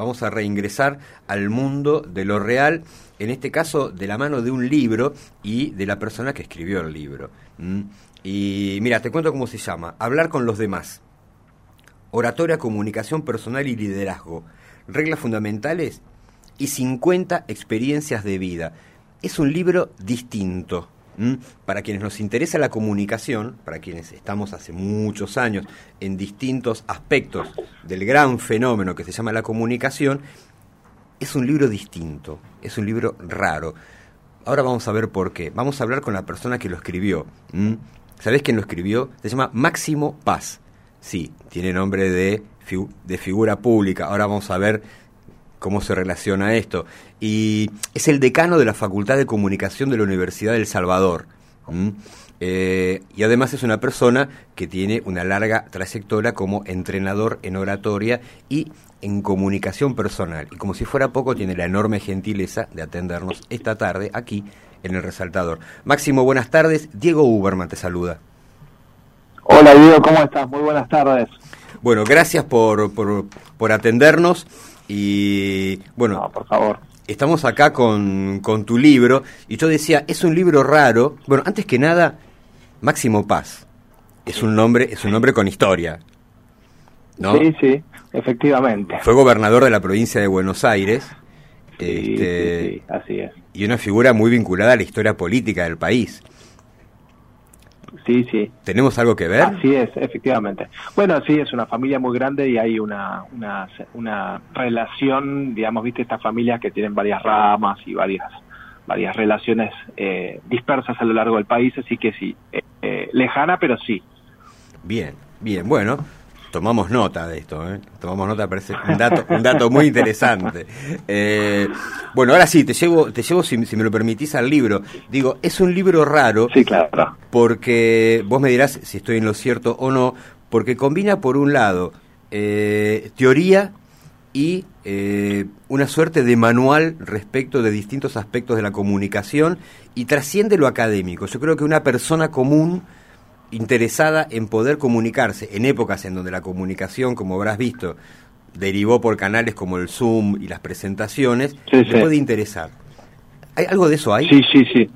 vamos a reingresar al mundo de lo real, en este caso de la mano de un libro y de la persona que escribió el libro. Y mira, te cuento cómo se llama, Hablar con los demás. Oratoria, comunicación personal y liderazgo. Reglas fundamentales y 50 experiencias de vida. Es un libro distinto. Para quienes nos interesa la comunicación, para quienes estamos hace muchos años en distintos aspectos del gran fenómeno que se llama la comunicación, es un libro distinto, es un libro raro. Ahora vamos a ver por qué. Vamos a hablar con la persona que lo escribió. ¿Sabés quién lo escribió? Se llama Máximo Paz. Sí, tiene nombre de, de figura pública. Ahora vamos a ver cómo se relaciona esto. Y es el decano de la Facultad de Comunicación de la Universidad del Salvador. Eh, y además es una persona que tiene una larga trayectoria como entrenador en oratoria y en comunicación personal. Y como si fuera poco, tiene la enorme gentileza de atendernos esta tarde aquí en el Resaltador. Máximo, buenas tardes. Diego Uberman te saluda. Hola Diego, ¿cómo estás? Muy buenas tardes. Bueno, gracias por, por, por atendernos. Y bueno, por favor. Estamos acá con, con tu libro y yo decía, es un libro raro. Bueno, antes que nada, Máximo Paz. Es un nombre, es un nombre con historia. ¿no? Sí, sí, efectivamente. Fue gobernador de la provincia de Buenos Aires. Sí, este, sí, así es. Y una figura muy vinculada a la historia política del país. Sí, sí. ¿Tenemos algo que ver? Así es, efectivamente. Bueno, sí, es una familia muy grande y hay una, una, una relación, digamos, viste, estas familias que tienen varias ramas y varias varias relaciones eh, dispersas a lo largo del país, así que sí, eh, eh, lejana, pero sí. Bien, bien, bueno, tomamos nota de esto, ¿eh? tomamos nota, parece un dato, un dato muy interesante. Eh, bueno, ahora sí, te llevo, te llevo si, me lo permitís al libro. Digo, es un libro raro, sí, claro. porque vos me dirás si estoy en lo cierto o no, porque combina por un lado eh, teoría y eh, una suerte de manual respecto de distintos aspectos de la comunicación y trasciende lo académico. Yo creo que una persona común interesada en poder comunicarse en épocas en donde la comunicación, como habrás visto, derivó por canales como el Zoom y las presentaciones, le puede interesar. ¿Hay algo de eso ahí? Sí, sí, sí.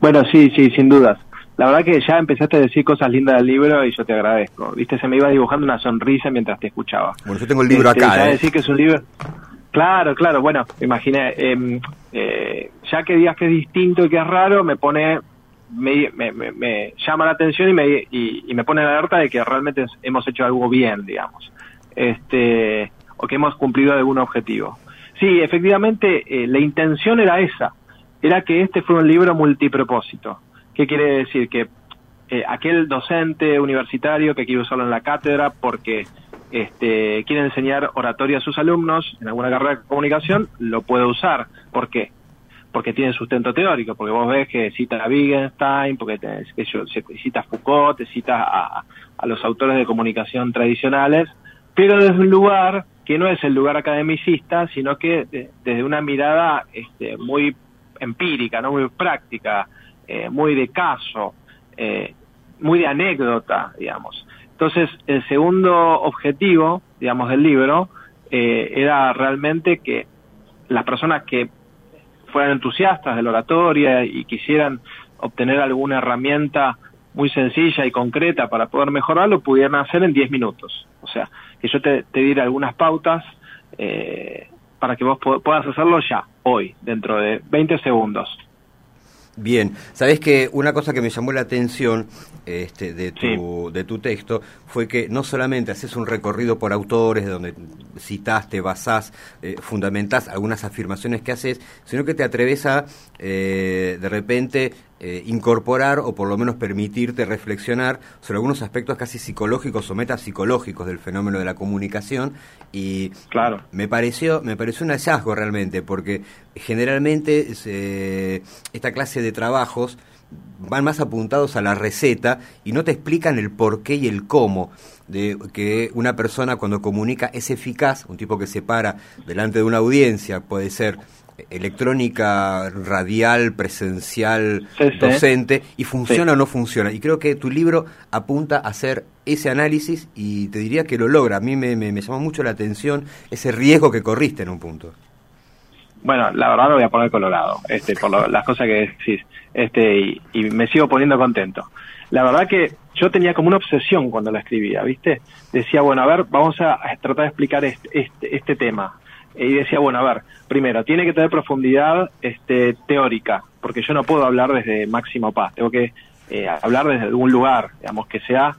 Bueno, sí, sí, sin dudas. La verdad que ya empezaste a decir cosas lindas del libro y yo te agradezco. Viste, se me iba dibujando una sonrisa mientras te escuchaba. Bueno, yo tengo el libro este, acá. Ya ¿eh? decir que es un libro... Claro, claro, bueno, imaginé, em, eh, ya que digas que es distinto y que es raro, me pone me, me, llama la atención y me, y, me pone en alerta de que realmente hemos hecho algo bien, digamos, este, o que hemos cumplido algún objetivo. Sí, efectivamente, eh, la intención era esa, era que este fuera un libro multipropósito. ¿Qué quiere decir? Que eh, aquel docente universitario que quiere usarlo en la cátedra porque este, quiere enseñar oratoria a sus alumnos en alguna carrera de comunicación, lo puede usar. ¿Por qué? Porque tiene sustento teórico, porque vos ves que cita a Wittgenstein, porque te, yo, cita a Foucault, te cita a, los autores de comunicación tradicionales, pero desde un lugar que no es el lugar academicista, sino que desde una mirada este, muy empírica, no muy práctica, eh, muy de caso, eh, muy de anécdota, digamos. Entonces, el segundo objetivo, digamos, del libro eh, era realmente que las personas que fueran entusiastas de la oratoria y quisieran obtener alguna herramienta muy sencilla y concreta para poder mejorarlo, pudieran hacer en 10 minutos. O sea, que yo te, te diera algunas pautas eh, para que vos puedas hacerlo ya, hoy, dentro de 20 segundos. Bien, sabes que una cosa que me llamó la atención este, de, tu, de tu texto fue que no solamente haces un recorrido por autores, de donde citaste, basás, eh, fundamentás algunas afirmaciones que haces, sino que te atreves a, eh, de repente, eh, incorporar o por lo menos permitirte reflexionar sobre algunos aspectos casi psicológicos o metapsicológicos del fenómeno de la comunicación y claro. me pareció me pareció un hallazgo realmente porque generalmente esta clase de trabajos van más apuntados a la receta y no te explican el por qué y el cómo de que una persona cuando comunica es eficaz, un tipo que se para delante de una audiencia, puede ser electrónica radial, presencial, docente, y funciona o no funciona. Y creo que tu libro apunta a hacer ese análisis y te diría que lo logra. A mí me, me, llamó mucho la atención ese riesgo que corriste en un punto. Bueno, la verdad lo voy a poner colorado, este, por las cosas que decís, este, y, y me sigo poniendo contento. La verdad que yo tenía como una obsesión cuando la escribía, ¿viste? Decía, bueno, a ver, vamos a tratar de explicar este, este, este tema y decía, bueno, a ver, primero, tiene que tener profundidad este, teórica, porque yo no puedo hablar desde máximo paz, tengo que eh, hablar desde algún lugar, digamos, que sea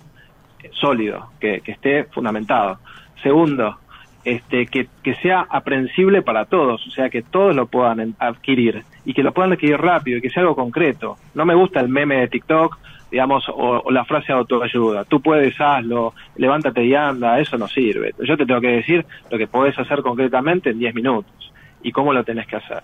sólido, que, esté fundamentado. Segundo, este, que, que sea aprensible para todos, o sea, que todos lo puedan adquirir y que lo puedan adquirir rápido y que sea algo concreto. No me gusta el meme de TikTok digamos, o, la frase autoayuda, tú puedes, hazlo, levántate y anda, eso no sirve. Yo te tengo que decir lo que podés hacer concretamente en 10 minutos y cómo lo tenés que hacer.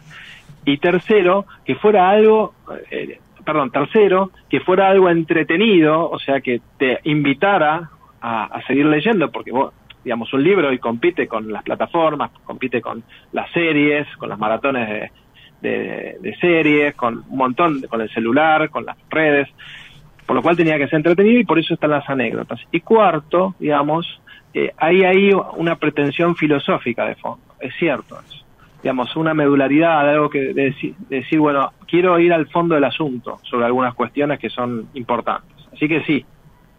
Y tercero, que fuera algo, eh, perdón, tercero, que fuera algo entretenido, o sea, que te invitara a, seguir leyendo, porque vos, digamos, un libro y compite con las plataformas, compite con las series, con las maratones de, de series, con un montón, con el celular, con las redes por lo cual tenía que ser entretenido y por eso están las anécdotas. Y cuarto, digamos, eh, hay ahí una pretensión filosófica de fondo, es cierto Digamos, una medularidad, algo que decir, decir, bueno, quiero ir al fondo del asunto sobre algunas cuestiones que son importantes. Así que sí,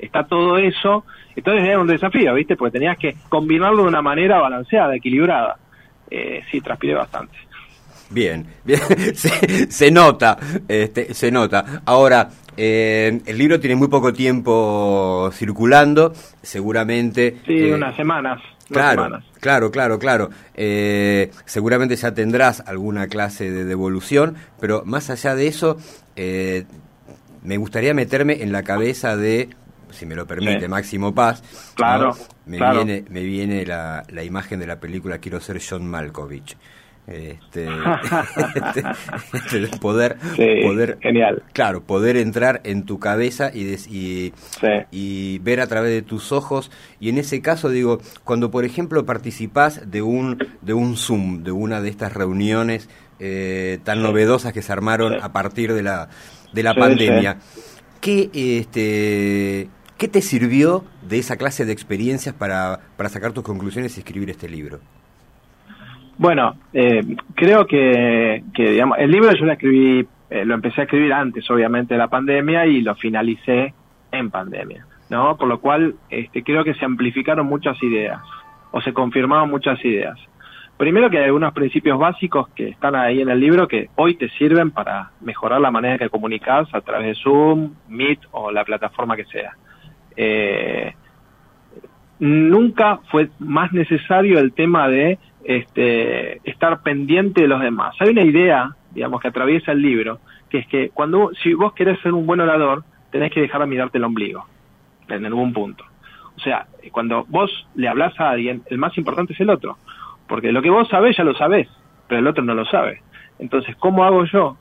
está todo eso. Entonces era un desafío, ¿viste? Porque tenías que combinarlo de una manera balanceada, equilibrada. Eh, sí, transpiré bastante. Bien, bien, se, nota, este, se nota. Ahora, eh, el libro tiene muy poco tiempo circulando, seguramente. Sí, eh, unas semanas. Claro, claro, claro, claro. Eh, seguramente ya tendrás alguna clase de devolución, pero más allá de eso, me gustaría meterme en la cabeza de, si me lo permite, Máximo Paz. Claro. Me viene, me viene la, la imagen de la película Quiero ser John Malkovich. Este, este, poder, poder, genial. claro, poder entrar en tu cabeza y, y, y, ver a través de tus ojos. Y en ese caso, digo, cuando por ejemplo participás de un, de un Zoom, de una de estas reuniones eh, tan novedosas que se armaron a partir de la, de la pandemia, ¿qué, este, ¿qué te sirvió de esa clase de experiencias para, para sacar tus conclusiones y escribir este libro? Bueno, eh, creo que, digamos, el libro yo lo escribí, eh, lo empecé a escribir antes, obviamente, de la pandemia y lo finalicé en pandemia, ¿no? Por lo cual, este, creo que se amplificaron muchas ideas o se confirmaron muchas ideas. Primero que hay algunos principios básicos que están ahí en el libro que hoy te sirven para mejorar la manera que comunicas a través de Zoom, Meet o la plataforma que sea. Eh, nunca fue más necesario el tema de este, estar pendiente de los demás. Hay una idea, digamos, que atraviesa el libro, que es que cuando si vos querés ser un buen orador, tenés que dejar de mirarte el ombligo, en algún punto. O sea, cuando vos le hablas a alguien, el más importante es el otro, porque lo que vos sabés ya lo sabés, pero el otro no lo sabe. Entonces, ¿cómo hago yo,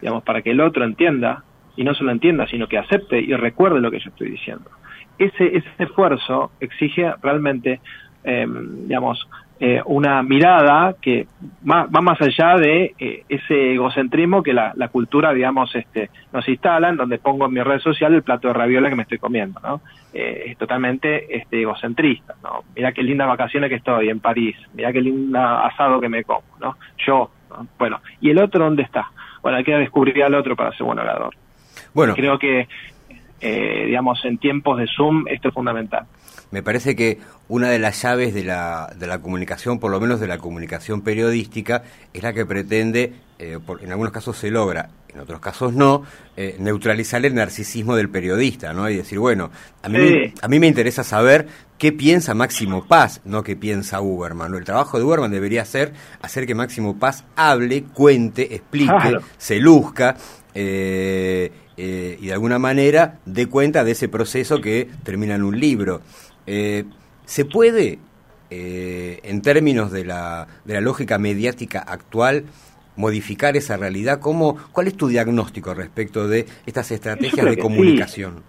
digamos, para que el otro entienda, y no solo entienda, sino que acepte y recuerde lo que yo estoy diciendo? Ese, ese esfuerzo exige realmente, eh, digamos, eh, una mirada que va, más allá de eh, ese egocentrismo que la, cultura, digamos, este, nos instala, en donde pongo en mi red social el plato de raviola que me estoy comiendo, ¿no? Eh, es totalmente este, egocentrista, ¿no? Mira qué lindas vacaciones que estoy en París, mira qué linda asado que me como, ¿no? Yo, bueno, ¿y el otro dónde está? Bueno, hay que descubrir al otro para ser buen orador. Bueno. Creo que, digamos, en tiempos de Zoom esto es fundamental me parece que una de las llaves de la, de la comunicación, por lo menos de la comunicación periodística, es la que pretende, eh, en algunos casos se logra, en otros casos no, eh, neutralizar el narcisismo del periodista, ¿no? Y decir, bueno, a mí, a mí me interesa saber qué piensa Máximo Paz, no qué piensa Uberman. El trabajo de Uberman debería ser hacer que Máximo Paz hable, cuente, explique, se luzca. Eh, y de alguna manera dé cuenta de ese proceso que termina en un libro. Eh, ¿Se puede, eh, en términos de la, de la lógica mediática actual, modificar esa realidad? ¿Cómo, ¿Cuál es tu diagnóstico respecto de estas estrategias de comunicación?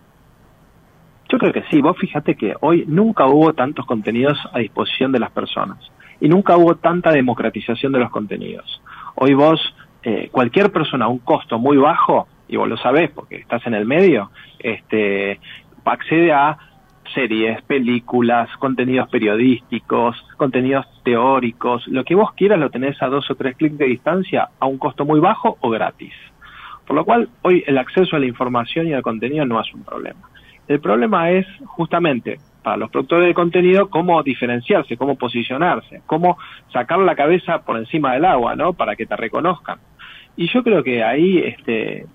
Yo creo que sí. Vos fíjate que hoy nunca hubo tantos contenidos a disposición de las personas. y nunca hubo tanta democratización de los contenidos. Hoy vos, eh, cualquier persona a un costo muy bajo, y vos lo sabés porque estás en el medio, este, accede a series, películas, contenidos periodísticos, contenidos teóricos, lo que vos quieras lo tenés a dos o tres clics de distancia a un costo muy bajo o gratis. Por lo cual, hoy el acceso a la información y al contenido no es un problema. El problema es justamente para los productores de contenido cómo diferenciarse, cómo posicionarse, cómo sacar la cabeza por encima del agua, ¿no? Para que te reconozcan. Y yo creo que ahí este,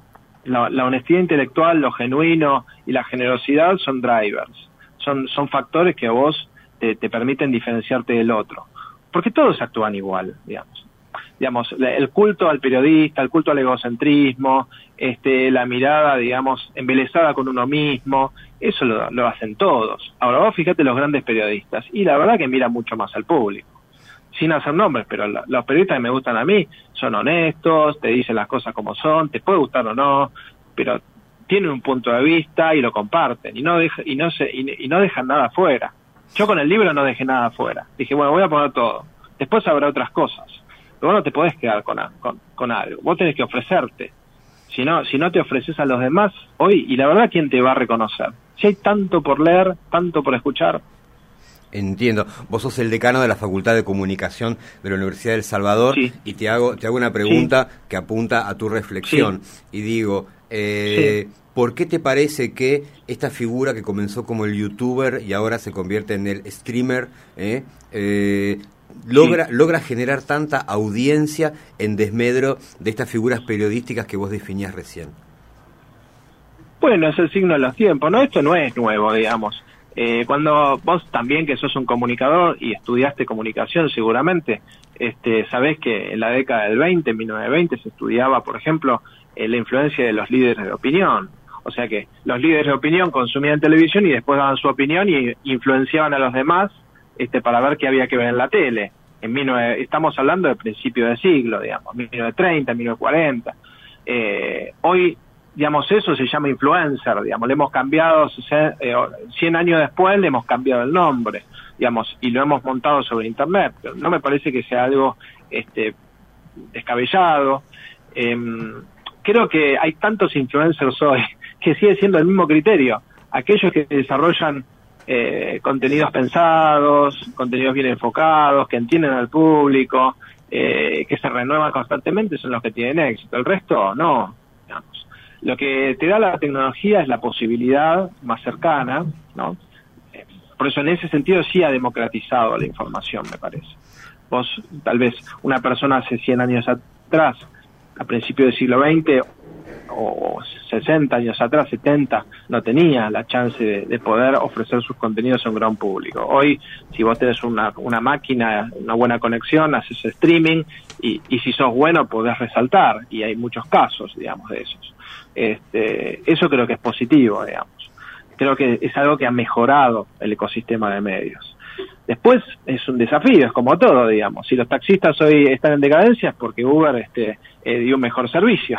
la, honestidad intelectual, lo genuino y la generosidad son drivers, son, son factores que a vos te, te permiten diferenciarte del otro. Porque todos actúan igual, digamos digamos, el culto al periodista, el culto al egocentrismo, este, la mirada, digamos, embelesada con uno mismo, eso lo, hacen todos. Ahora vos fíjate los grandes periodistas, y la verdad que miran mucho más al público, sin hacer nombres, pero los periodistas que me gustan a mí son honestos, te dicen las cosas como son, te puede gustar o no, pero tienen un punto de vista y lo comparten, y no, y no, se, y no dejan nada afuera. Yo con el libro no dejé nada afuera. Dije, bueno, voy a poner todo. Después habrá otras cosas pero vos no te podés quedar con, con, algo, vos tenés que ofrecerte. Si no, si no te ofreces a los demás, hoy, y la verdad, ¿quién te va a reconocer? Si hay tanto por leer, tanto por escuchar. Entiendo. Vos sos el decano de la Facultad de Comunicación de la Universidad del Salvador y te hago, te hago una pregunta que apunta a tu reflexión. Y digo, eh, ¿por qué te parece que esta figura que comenzó como el youtuber y ahora se convierte en el streamer, eh, eh logra, logra generar tanta audiencia en desmedro de estas figuras periodísticas que vos definías recién? Bueno, es el signo de los tiempos, ¿no? Esto no es nuevo, digamos. Eh, cuando vos también que sos un comunicador y estudiaste comunicación seguramente, este, sabés que en la década del 20, en 1920, se estudiaba, por ejemplo, eh, la influencia de los líderes de opinión. O sea que los líderes de opinión consumían televisión y después daban su opinión y influenciaban a los demás este, para ver qué había que ver en la tele. En estamos hablando del principio del siglo, digamos, 1930, 1940. Eh, hoy, digamos, eso se llama influencer, digamos, le hemos cambiado, 100 eh, años después le hemos cambiado el nombre, digamos, y lo hemos montado sobre Internet. Pero no me parece que sea algo este, descabellado. Em, creo que hay tantos influencers hoy que sigue siendo el mismo criterio. Aquellos que desarrollan eh, contenidos pensados, contenidos bien enfocados, que entienden al público, eh, que se renuevan constantemente, son los que tienen éxito. El resto, no. Lo que te da la tecnología es la posibilidad más cercana, ¿no? Eh, por eso en ese sentido sí ha democratizado la información, me parece. Vos, tal vez una persona hace 100 años atrás, a principios del siglo XX, o 60 años atrás, 70, no tenía la chance de, poder ofrecer sus contenidos a un gran público. Hoy, si vos tenés una, una máquina, una buena conexión, haces streaming y, y si sos bueno podés resaltar y hay muchos casos, digamos, de esos. Este, eso creo que es positivo, digamos. Creo que es algo que ha mejorado el ecosistema de medios. Después es un desafío, es como todo, digamos. Si los taxistas hoy están en decadencia es porque Uber este, eh, dio un mejor servicio,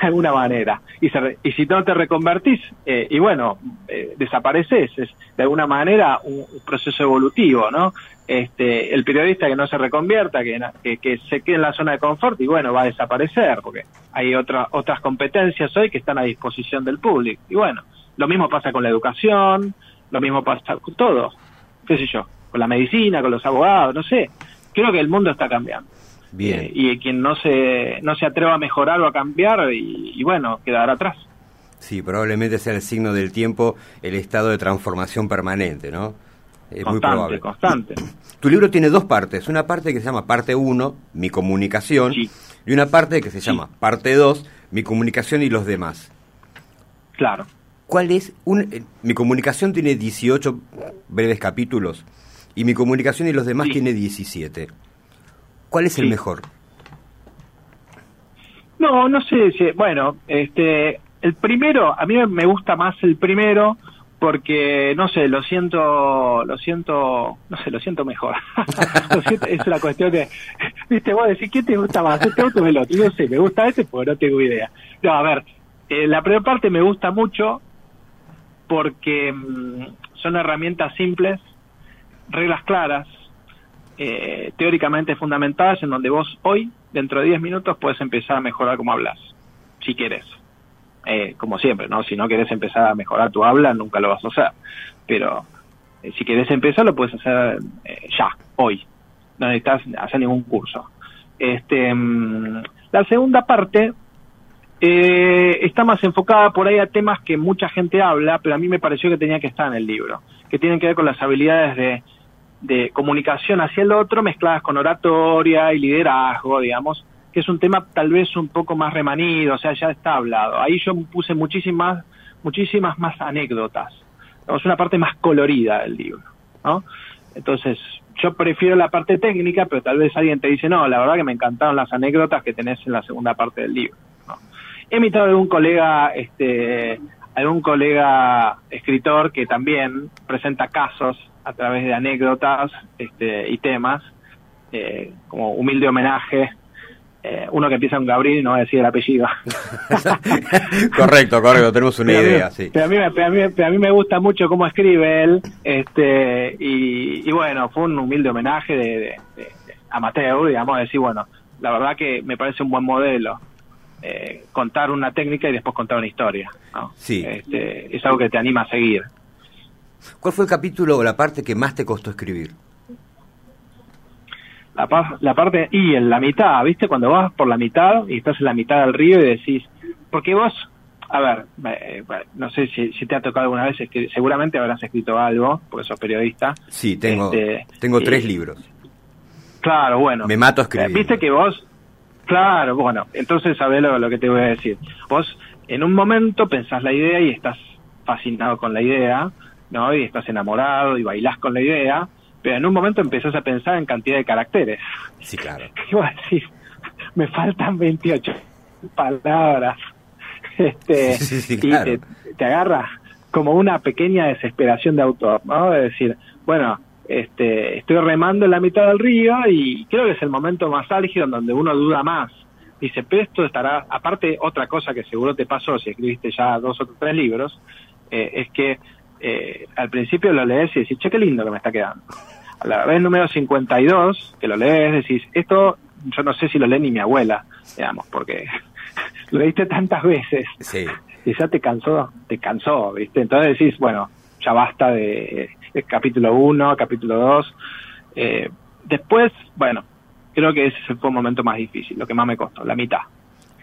de alguna manera. Y, y si no te reconvertís, eh, y bueno, eh, desapareces, es de alguna manera un, proceso evolutivo, ¿no? Este, el periodista que no se reconvierta, que, que, se quede en la zona de confort, y bueno, va a desaparecer, porque hay otra, otras competencias hoy que están a disposición del público. Y bueno, lo mismo pasa con la educación, lo mismo pasa con todo, qué sé yo, con la medicina, con los abogados, no sé. Creo que el mundo está cambiando. Bien. Eh, y quien no se, no se atreva a mejorar o a cambiar, y, bueno, quedará atrás. Sí, probablemente sea el signo del tiempo el estado de transformación permanente, ¿no? Es constante, muy probable. constante. Tu libro tiene dos partes. Una parte que se llama parte 1, mi comunicación, y una parte que se llama parte 2, mi comunicación y los demás. Claro. ¿Cuál es? Un, eh, mi comunicación tiene 18 breves capítulos y mi comunicación y los demás tiene 17. ¿Cuál es el mejor? No, no sé, si, bueno, este, el primero, a mí me gusta más el primero porque, no sé, lo siento, lo siento, no sé, lo siento mejor. es una cuestión de, viste, vos decís, ¿qué te gusta más? ¿Este otro o el otro? no sé, me gusta ese porque no tengo idea. No, a ver, eh, la primera parte me gusta mucho porque mm, son herramientas simples, reglas claras, eh, teóricamente fundamentadas en donde vos hoy, dentro de 10 minutos, puedes empezar a mejorar cómo hablas, si quieres. Eh, como siempre, ¿no? Si no querés empezar a mejorar tu habla, nunca lo vas a hacer. Pero eh, si querés empezar, lo puedes hacer ya, hoy. No necesitas hacer ningún curso. Este, mm, la segunda parte está más enfocada por ahí a temas que mucha gente habla, pero a mí me pareció que tenía que estar en el libro, que tienen que ver con las habilidades de de comunicación hacia el otro mezcladas con oratoria y liderazgo, digamos, que es un tema tal vez un poco más remanido, o sea, ya está hablado. Ahí yo puse muchísimas, muchísimas más anécdotas. Es una parte más colorida del libro, ¿no? Entonces, yo prefiero la parte técnica, pero tal vez alguien te dice, no, la verdad que me encantaron las anécdotas que tenés en la segunda parte del libro. He invitado a algún colega, este, algún colega escritor que también presenta casos a través de anécdotas este, y temas, eh, como humilde homenaje. Eh, uno que empieza con Gabriel, no voy a decir el apellido. correcto, correcto, tenemos una idea, sí. Pero a, mí, a, mí, me gusta mucho cómo escribe él, este, y, bueno, fue un humilde homenaje de, de, a Mateo, digamos, decir, bueno, la verdad que me parece un buen modelo. Eh, contar una técnica y después contar una historia. Sí. Este, es algo que te anima a seguir. ¿Cuál fue el capítulo o la parte que más te costó escribir? La, la parte, y en la mitad, ¿viste? Cuando vas por la mitad y estás en la mitad del río y decís, porque vos, a ver, eh, no sé si, te ha tocado alguna vez, seguramente habrás escrito algo, porque sos periodista. Sí, tengo, este, tengo tres libros. Claro, bueno. Me mato a escribir. Viste que vos, claro, bueno, entonces sabés lo, lo que te voy a decir. Vos en un momento pensás la idea y estás fascinado con la idea, ¿no? Y estás enamorado y bailás con la idea, pero en un momento empezás a pensar en cantidad de caracteres. Sí, claro. ¿Qué a decir? Me faltan 28 palabras. Este, sí, Y te, agarra como una pequeña desesperación de autor, ¿no? De decir, bueno, este, estoy remando en la mitad del río y creo que es el momento más álgido en donde uno duda más. Dice, pero esto estará, aparte otra cosa que seguro te pasó si escribiste ya dos o tres libros, eh, es que eh, al principio lo lees y decís, che, qué lindo que me está quedando. A la vez número 52, que lo lees, decís, esto yo no sé si lo lee ni mi abuela, digamos, porque lo leíste tantas veces sí. y ya te cansó, te cansó, ¿viste? Entonces decís, bueno, ya basta de, capítulo 1, capítulo 2. Eh, después, bueno, creo que ese fue un momento más difícil, lo que más me costó, la mitad.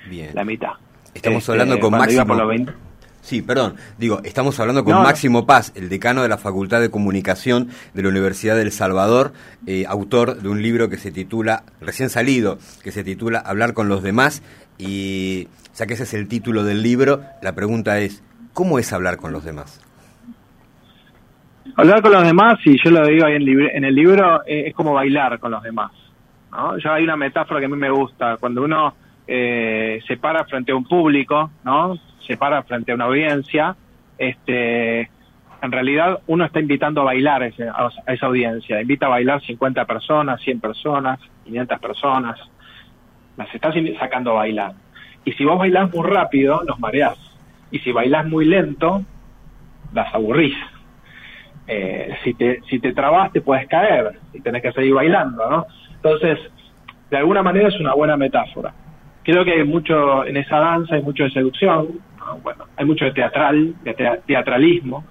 Bien. La mitad. Estamos hablando este, con Máximo. Sí, perdón. Digo, estamos hablando con Máximo Paz, el decano de la Facultad de Comunicación de la Universidad del Salvador, eh, autor de un libro que se titula, recién salido, que se titula Hablar con los demás. Y ya que ese es el título del libro, la pregunta es, ¿cómo es hablar con los demás? Hablar con los demás, y yo lo digo ahí en, el libro, eh, es como bailar con los demás. ¿no? Ya hay una metáfora que a mí me gusta, cuando uno eh, se para frente a un público, ¿no? Se para frente a una audiencia, este, en realidad uno está invitando a bailar ese, a esa audiencia, invita a bailar 50 personas, 100 personas, 500 personas, las estás sacando a bailar. Y si vos bailás muy rápido, los mareás. Y si bailás muy lento, las aburrís. Eh, si, te, si te trabas, te puedes caer y tenés que seguir bailando, ¿no? Entonces, de alguna manera es una buena metáfora. Creo que hay mucho en esa danza, hay mucho de seducción, bueno, hay mucho de teatral, de teatralismo.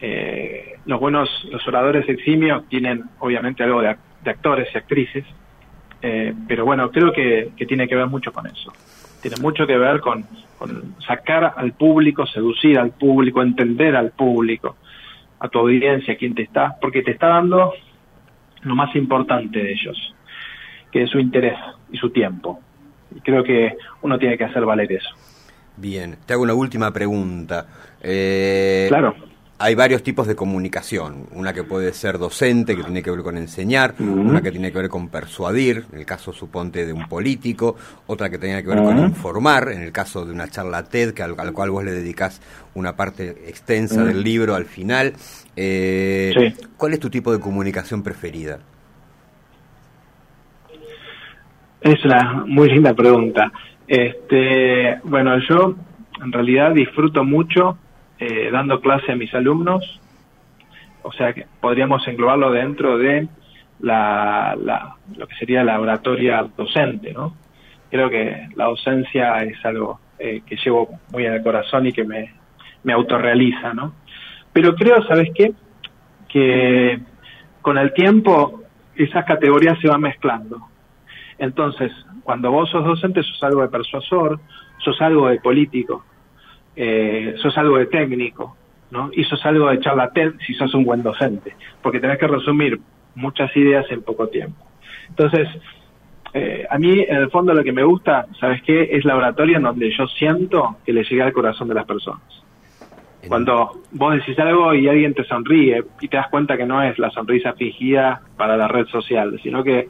Eh, los buenos, los oradores eximios tienen obviamente algo de, actores y actrices, eh, pero bueno, creo que, tiene que ver mucho con eso. Tiene mucho que ver con, sacar al público, seducir al público, entender al público, a tu audiencia, a quien te está, porque te está dando lo más importante de ellos, que es su interés y su tiempo. Y creo que uno tiene que hacer valer eso. Bien, te hago una última pregunta. Eh, claro. Hay varios tipos de comunicación. Una que puede ser docente, que tiene que ver con enseñar, una que tiene que ver con persuadir, en el caso suponte de un político, otra que tiene que ver con informar, en el caso de una charla TED, que al, cual vos le dedicás una parte extensa del libro al final. Eh, ¿Cuál es tu tipo de comunicación preferida? Es una muy linda pregunta. Este, bueno, yo en realidad disfruto mucho eh, dando clase a mis alumnos, o sea que podríamos englobarlo dentro de la, lo que sería la oratoria docente, ¿no? Creo que la docencia es algo eh, que llevo muy en el corazón y que me, me autorrealiza, ¿no? Pero creo, ¿sabes qué? Que con el tiempo esas categorías se van mezclando. Entonces, cuando vos sos docente, sos algo de persuasor, sos algo de político, eh, sos algo de técnico, ¿no? Y sos algo de charlatán si sos un buen docente, porque tenés que resumir muchas ideas en poco tiempo. Entonces, eh, a mí en el fondo lo que me gusta, ¿sabes qué? Es la oratoria en donde yo siento que le llega al corazón de las personas. Cuando vos decís algo y alguien te sonríe y te das cuenta que no es la sonrisa fingida para la red social, sino que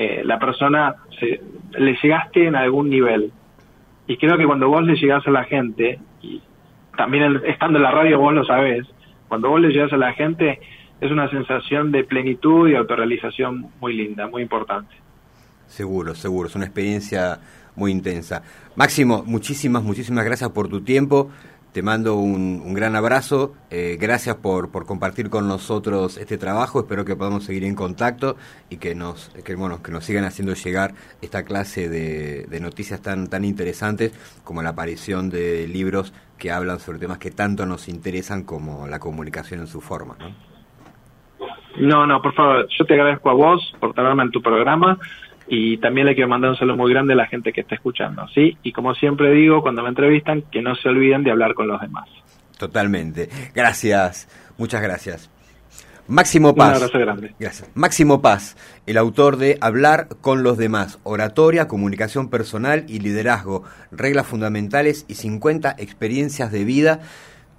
eh, la persona se, le llegaste en algún nivel. Y creo que cuando vos le llegás a la gente, y también estando en la radio vos lo sabés, cuando vos le llegás a la gente es una sensación de plenitud y autorrealización muy linda, muy importante. Seguro, seguro, es una experiencia muy intensa. Máximo, muchísimas, muchísimas gracias por tu tiempo. Te mando un, gran abrazo. Eh, gracias por, por compartir con nosotros este trabajo. Espero que podamos seguir en contacto y que nos, que, bueno, que nos sigan haciendo llegar esta clase de, de noticias tan, tan interesantes como la aparición de libros que hablan sobre temas que tanto nos interesan como la comunicación en su forma. ¿no? No, no, por favor, yo te agradezco a vos por tenerme en tu programa y también le quiero mandar un saludo muy grande a la gente que está escuchando, ¿sí? Y como siempre digo, cuando me entrevistan, que no se olviden de hablar con los demás. Totalmente. Gracias, muchas gracias. Máximo Paz. Un abrazo grande. Gracias. Máximo Paz, el autor de Hablar con los demás, oratoria, comunicación personal y liderazgo, reglas fundamentales y 50 experiencias de vida.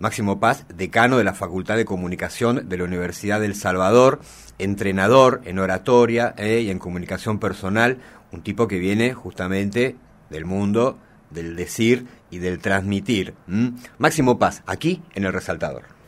Máximo Paz, decano de la Facultad de Comunicación de la Universidad del Salvador, entrenador en oratoria eh, y en comunicación personal, un tipo que viene justamente del mundo del decir y del transmitir. Máximo Paz, aquí en el resaltador.